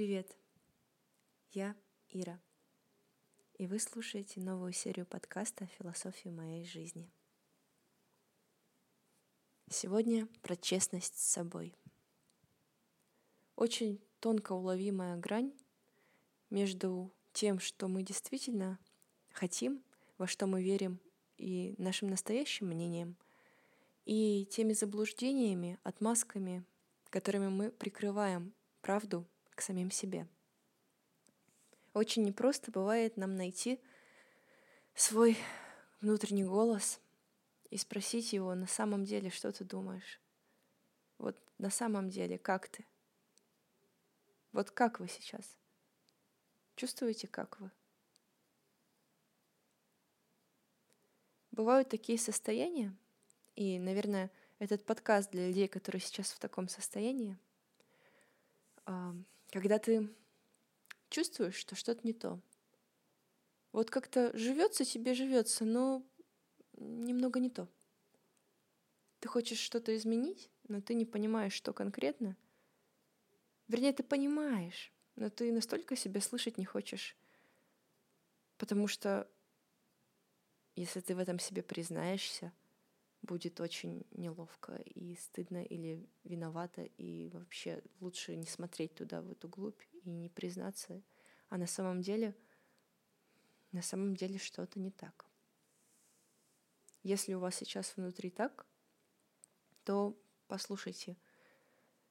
Привет! Я Ира, и вы слушаете новую серию подкаста «Философия моей жизни». Сегодня про честность с собой. Очень тонко уловимая грань между тем, что мы действительно хотим, во что мы верим, и нашим настоящим мнением, и теми заблуждениями, отмазками, которыми мы прикрываем правду к самим себе. Очень непросто бывает нам найти свой внутренний голос и спросить его на самом деле, что ты думаешь. Вот на самом деле, как ты? Вот как вы сейчас? Чувствуете, как вы? Бывают такие состояния, и, наверное, этот подкаст для людей, которые сейчас в таком состоянии, когда ты чувствуешь, что что-то не то. Вот как-то живется тебе живется, но немного не то. Ты хочешь что-то изменить, но ты не понимаешь, что конкретно. Вернее, ты понимаешь, но ты настолько себя слышать не хочешь. Потому что если ты в этом себе признаешься, будет очень неловко и стыдно или виновато, и вообще лучше не смотреть туда, в эту глубь, и не признаться, а на самом деле, на самом деле что-то не так. Если у вас сейчас внутри так, то послушайте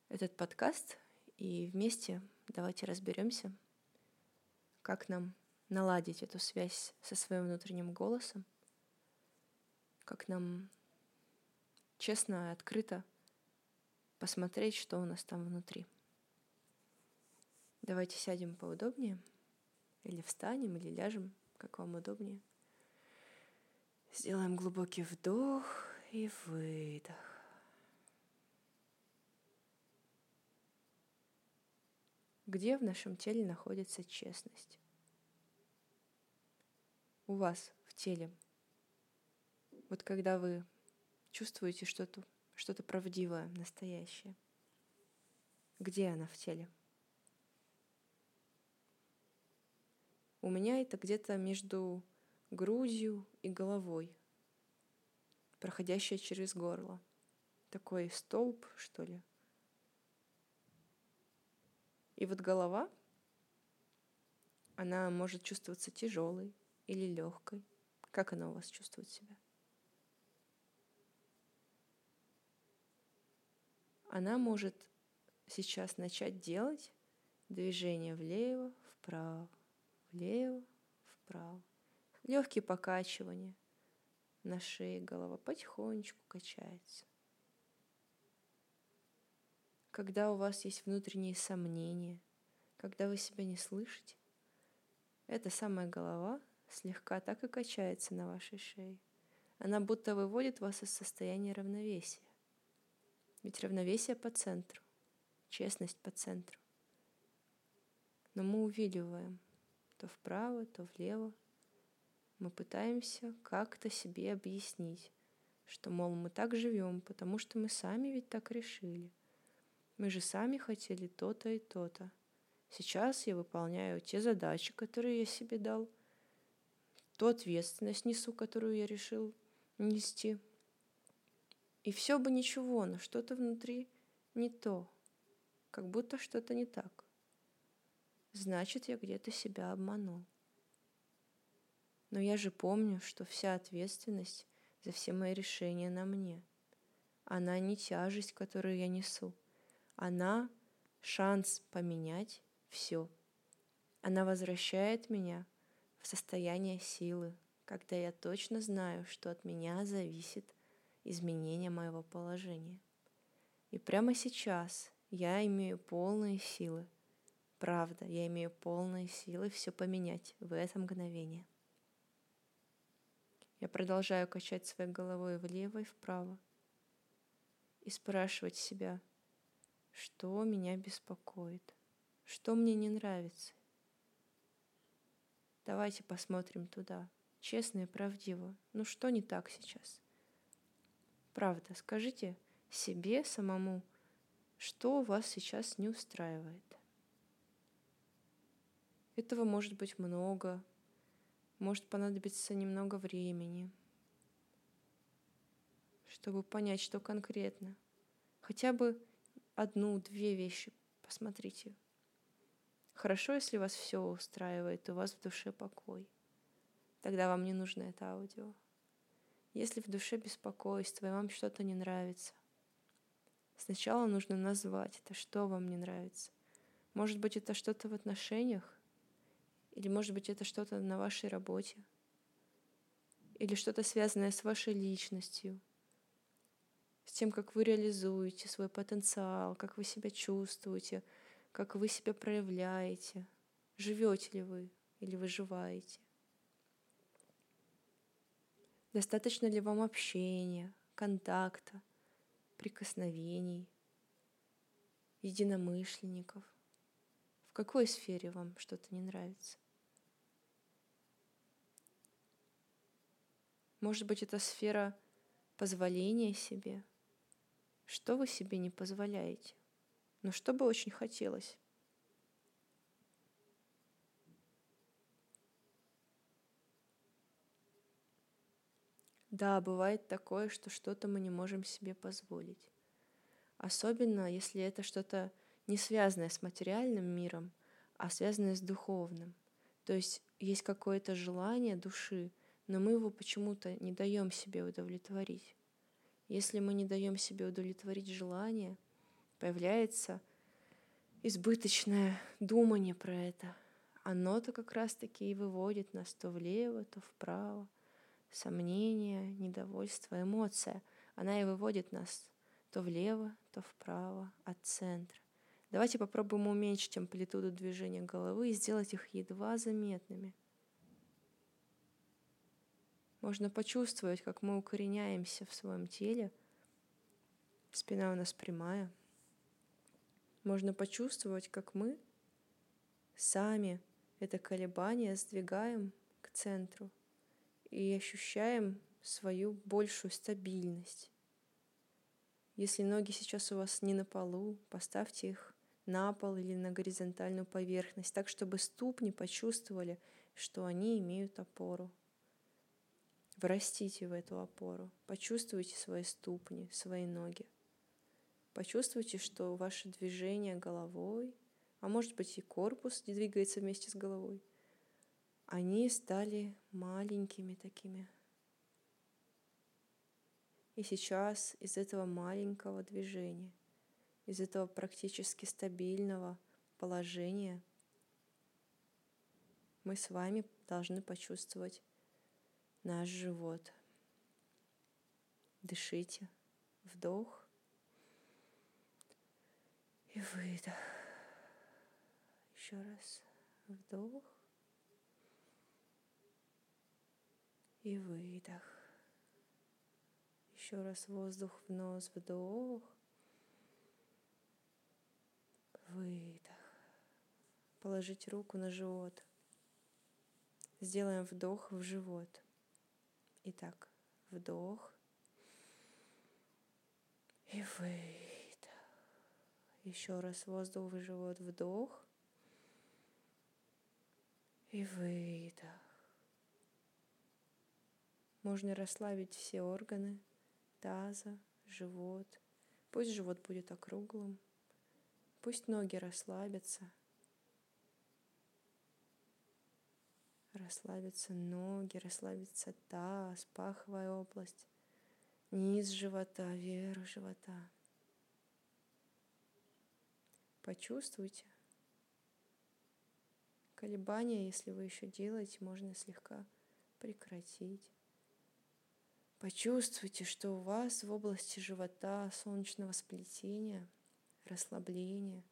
этот подкаст и вместе давайте разберемся, как нам наладить эту связь со своим внутренним голосом, как нам честно и открыто посмотреть, что у нас там внутри. Давайте сядем поудобнее, или встанем, или ляжем, как вам удобнее. Сделаем глубокий вдох и выдох. Где в нашем теле находится честность? У вас в теле. Вот когда вы чувствуете что-то что правдивое, настоящее. Где она в теле? У меня это где-то между грудью и головой, проходящая через горло. Такой столб, что ли. И вот голова, она может чувствоваться тяжелой или легкой. Как она у вас чувствует себя? Она может сейчас начать делать движение влево, вправо, влево, вправо. Легкие покачивания на шее, голова потихонечку качается. Когда у вас есть внутренние сомнения, когда вы себя не слышите, эта самая голова слегка так и качается на вашей шее. Она будто выводит вас из состояния равновесия. Ведь равновесие по центру, честность по центру. Но мы увиливаем то вправо, то влево. Мы пытаемся как-то себе объяснить, что, мол, мы так живем, потому что мы сами ведь так решили. Мы же сами хотели то-то и то-то. Сейчас я выполняю те задачи, которые я себе дал, ту ответственность несу, которую я решил нести. И все бы ничего, но что-то внутри не то, как будто что-то не так. Значит, я где-то себя обманул. Но я же помню, что вся ответственность за все мои решения на мне. Она не тяжесть, которую я несу. Она шанс поменять все. Она возвращает меня в состояние силы, когда я точно знаю, что от меня зависит изменения моего положения. И прямо сейчас я имею полные силы, правда, я имею полные силы все поменять в это мгновение. Я продолжаю качать своей головой влево и вправо и спрашивать себя, что меня беспокоит, что мне не нравится. Давайте посмотрим туда, честно и правдиво. Ну что не так сейчас? Правда, скажите себе самому, что вас сейчас не устраивает. Этого может быть много, может понадобиться немного времени, чтобы понять, что конкретно. Хотя бы одну-две вещи посмотрите. Хорошо, если вас все устраивает, у вас в душе покой. Тогда вам не нужно это аудио. Если в душе беспокойство, и вам что-то не нравится, сначала нужно назвать это, что вам не нравится. Может быть, это что-то в отношениях, или, может быть, это что-то на вашей работе, или что-то связанное с вашей личностью, с тем, как вы реализуете свой потенциал, как вы себя чувствуете, как вы себя проявляете, живете ли вы или выживаете. Достаточно ли вам общения, контакта, прикосновений, единомышленников? В какой сфере вам что-то не нравится? Может быть, это сфера позволения себе? Что вы себе не позволяете? Но что бы очень хотелось? Да, бывает такое, что что-то мы не можем себе позволить. Особенно, если это что-то не связанное с материальным миром, а связанное с духовным. То есть есть какое-то желание души, но мы его почему-то не даем себе удовлетворить. Если мы не даем себе удовлетворить желание, появляется избыточное думание про это. Оно-то как раз-таки и выводит нас то влево, то вправо – сомнение, недовольство, эмоция. Она и выводит нас то влево, то вправо от центра. Давайте попробуем уменьшить амплитуду движения головы и сделать их едва заметными. Можно почувствовать, как мы укореняемся в своем теле. Спина у нас прямая. Можно почувствовать, как мы сами это колебание сдвигаем к центру и ощущаем свою большую стабильность. Если ноги сейчас у вас не на полу, поставьте их на пол или на горизонтальную поверхность, так чтобы ступни почувствовали, что они имеют опору. Врастите в эту опору, почувствуйте свои ступни, свои ноги. Почувствуйте, что ваше движение головой, а может быть и корпус двигается вместе с головой, они стали маленькими такими. И сейчас из этого маленького движения, из этого практически стабильного положения мы с вами должны почувствовать наш живот. Дышите. Вдох и выдох. Еще раз. Вдох и выдох. Еще раз воздух в нос, вдох, выдох. Положить руку на живот. Сделаем вдох в живот. Итак, вдох и выдох. Еще раз воздух в живот, вдох и выдох. Можно расслабить все органы таза, живот. Пусть живот будет округлым. Пусть ноги расслабятся. Расслабятся ноги, расслабится таз, паховая область, низ живота, верх живота. Почувствуйте колебания, если вы еще делаете, можно слегка прекратить. Почувствуйте, что у вас в области живота солнечного сплетения, расслабление.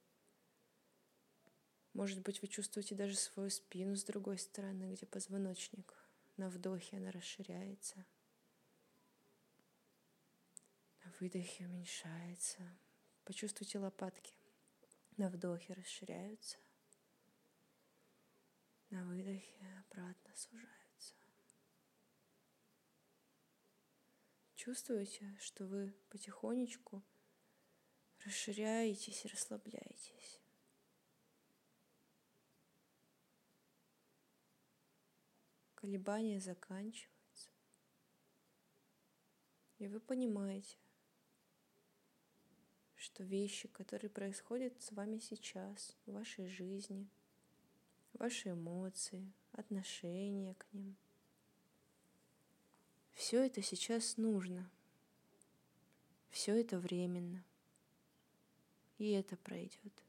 Может быть, вы чувствуете даже свою спину с другой стороны, где позвоночник. На вдохе она расширяется. На выдохе уменьшается. Почувствуйте лопатки. На вдохе расширяются. На выдохе обратно сужаются. Чувствуете, что вы потихонечку расширяетесь и расслабляетесь. колебания заканчиваются. И вы понимаете, что вещи, которые происходят с вами сейчас, в вашей жизни, ваши эмоции, отношения к ним, все это сейчас нужно, все это временно, и это пройдет.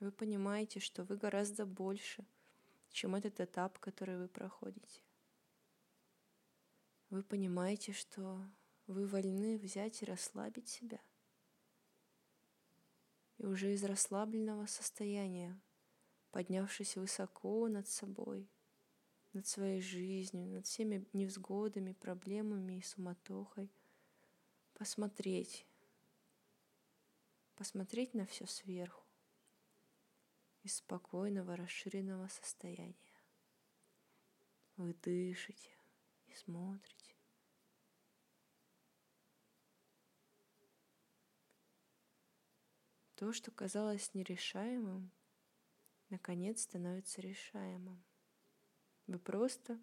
Вы понимаете, что вы гораздо больше, чем этот этап, который вы проходите. Вы понимаете, что вы вольны взять и расслабить себя. И уже из расслабленного состояния, поднявшись высоко над собой, над своей жизнью, над всеми невзгодами, проблемами и суматохой, посмотреть, посмотреть на все сверху из спокойного, расширенного состояния. Вы дышите и смотрите. То, что казалось нерешаемым, наконец становится решаемым. Вы просто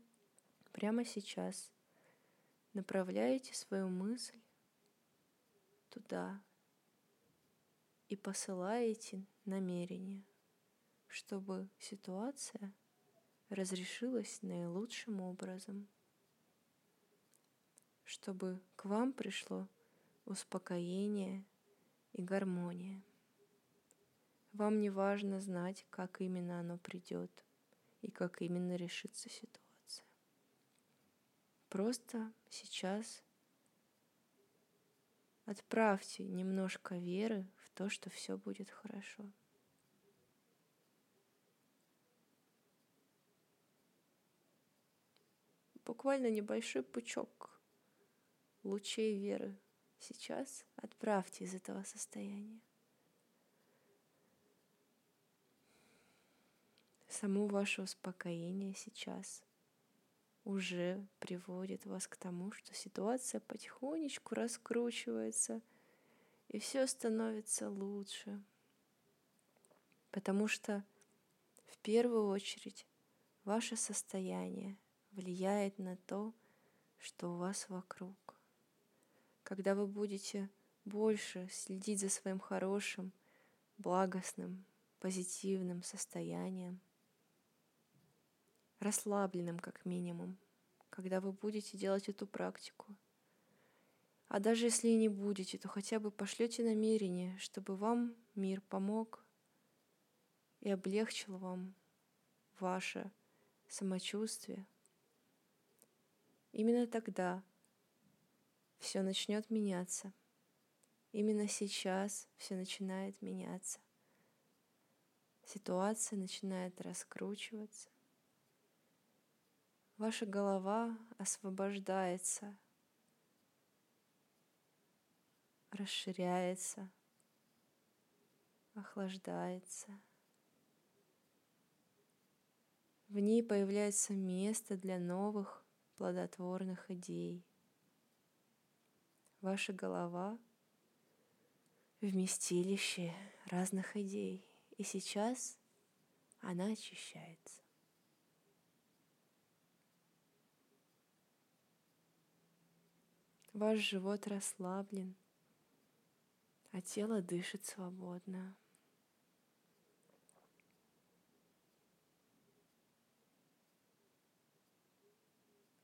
прямо сейчас направляете свою мысль туда и посылаете намерение – чтобы ситуация разрешилась наилучшим образом, чтобы к вам пришло успокоение и гармония. Вам не важно знать, как именно оно придет и как именно решится ситуация. Просто сейчас отправьте немножко веры в то, что все будет хорошо. буквально небольшой пучок лучей веры сейчас отправьте из этого состояния. Само ваше успокоение сейчас уже приводит вас к тому, что ситуация потихонечку раскручивается, и все становится лучше. Потому что в первую очередь ваше состояние влияет на то, что у вас вокруг. Когда вы будете больше следить за своим хорошим, благостным, позитивным состоянием, расслабленным как минимум, когда вы будете делать эту практику. А даже если и не будете, то хотя бы пошлете намерение, чтобы вам мир помог и облегчил вам ваше самочувствие, Именно тогда все начнет меняться. Именно сейчас все начинает меняться. Ситуация начинает раскручиваться. Ваша голова освобождается, расширяется, охлаждается. В ней появляется место для новых плодотворных идей. Ваша голова — вместилище разных идей, и сейчас она очищается. Ваш живот расслаблен, а тело дышит свободно.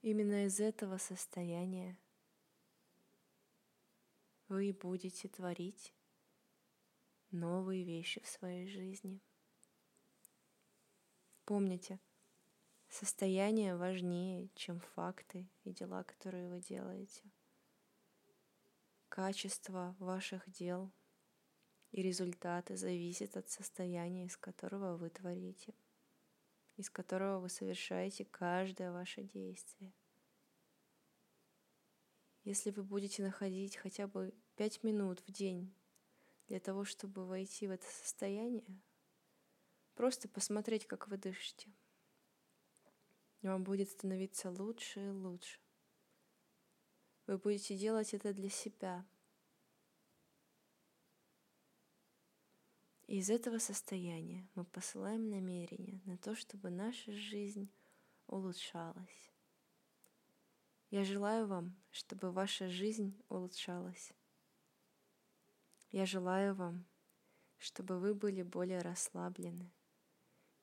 Именно из этого состояния вы будете творить новые вещи в своей жизни. Помните, состояние важнее, чем факты и дела, которые вы делаете. Качество ваших дел и результаты зависят от состояния, из которого вы творите из которого вы совершаете каждое ваше действие. Если вы будете находить хотя бы пять минут в день для того, чтобы войти в это состояние, просто посмотреть, как вы дышите, вам будет становиться лучше и лучше. Вы будете делать это для себя. И из этого состояния мы посылаем намерение на то, чтобы наша жизнь улучшалась. Я желаю вам, чтобы ваша жизнь улучшалась. Я желаю вам, чтобы вы были более расслаблены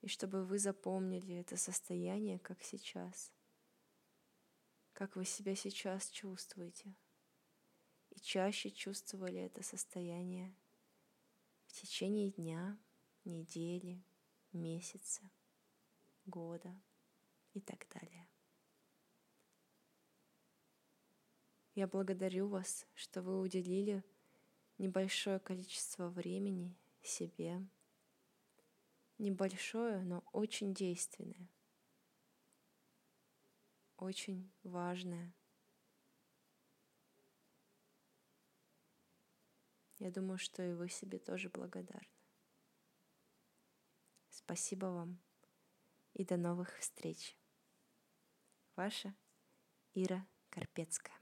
и чтобы вы запомнили это состояние, как сейчас, как вы себя сейчас чувствуете, и чаще чувствовали это состояние в течение дня, недели, месяца, года и так далее. Я благодарю вас, что вы уделили небольшое количество времени себе, небольшое, но очень действенное, очень важное. Я думаю, что и вы себе тоже благодарны. Спасибо вам и до новых встреч. Ваша Ира Карпецкая.